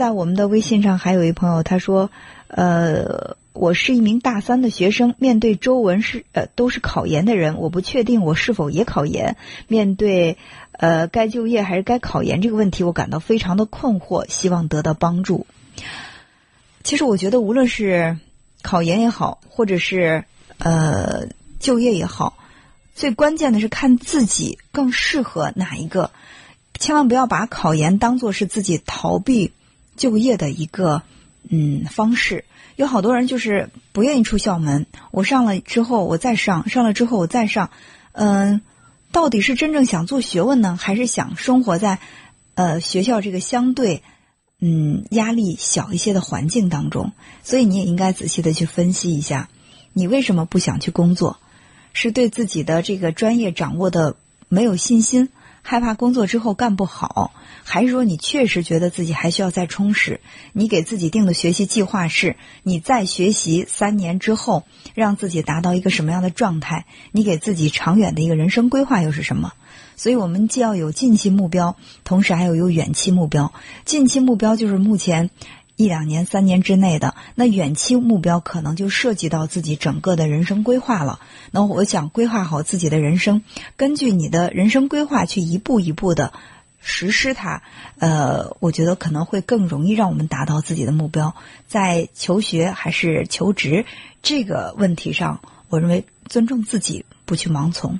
在我们的微信上还有一朋友，他说，呃，我是一名大三的学生，面对周文是呃都是考研的人，我不确定我是否也考研。面对呃该就业还是该考研这个问题，我感到非常的困惑，希望得到帮助。其实我觉得，无论是考研也好，或者是呃就业也好，最关键的是看自己更适合哪一个。千万不要把考研当做是自己逃避就业的一个嗯方式。有好多人就是不愿意出校门，我上了之后我再上，上了之后我再上。嗯，到底是真正想做学问呢，还是想生活在呃学校这个相对嗯压力小一些的环境当中？所以你也应该仔细的去分析一下，你为什么不想去工作？是对自己的这个专业掌握的没有信心？害怕工作之后干不好，还是说你确实觉得自己还需要再充实？你给自己定的学习计划是，你再学习三年之后，让自己达到一个什么样的状态？你给自己长远的一个人生规划又是什么？所以我们既要有近期目标，同时还要有远期目标。近期目标就是目前。一两年、三年之内的那远期目标，可能就涉及到自己整个的人生规划了。那我想规划好自己的人生，根据你的人生规划去一步一步的实施它。呃，我觉得可能会更容易让我们达到自己的目标。在求学还是求职这个问题上，我认为尊重自己，不去盲从。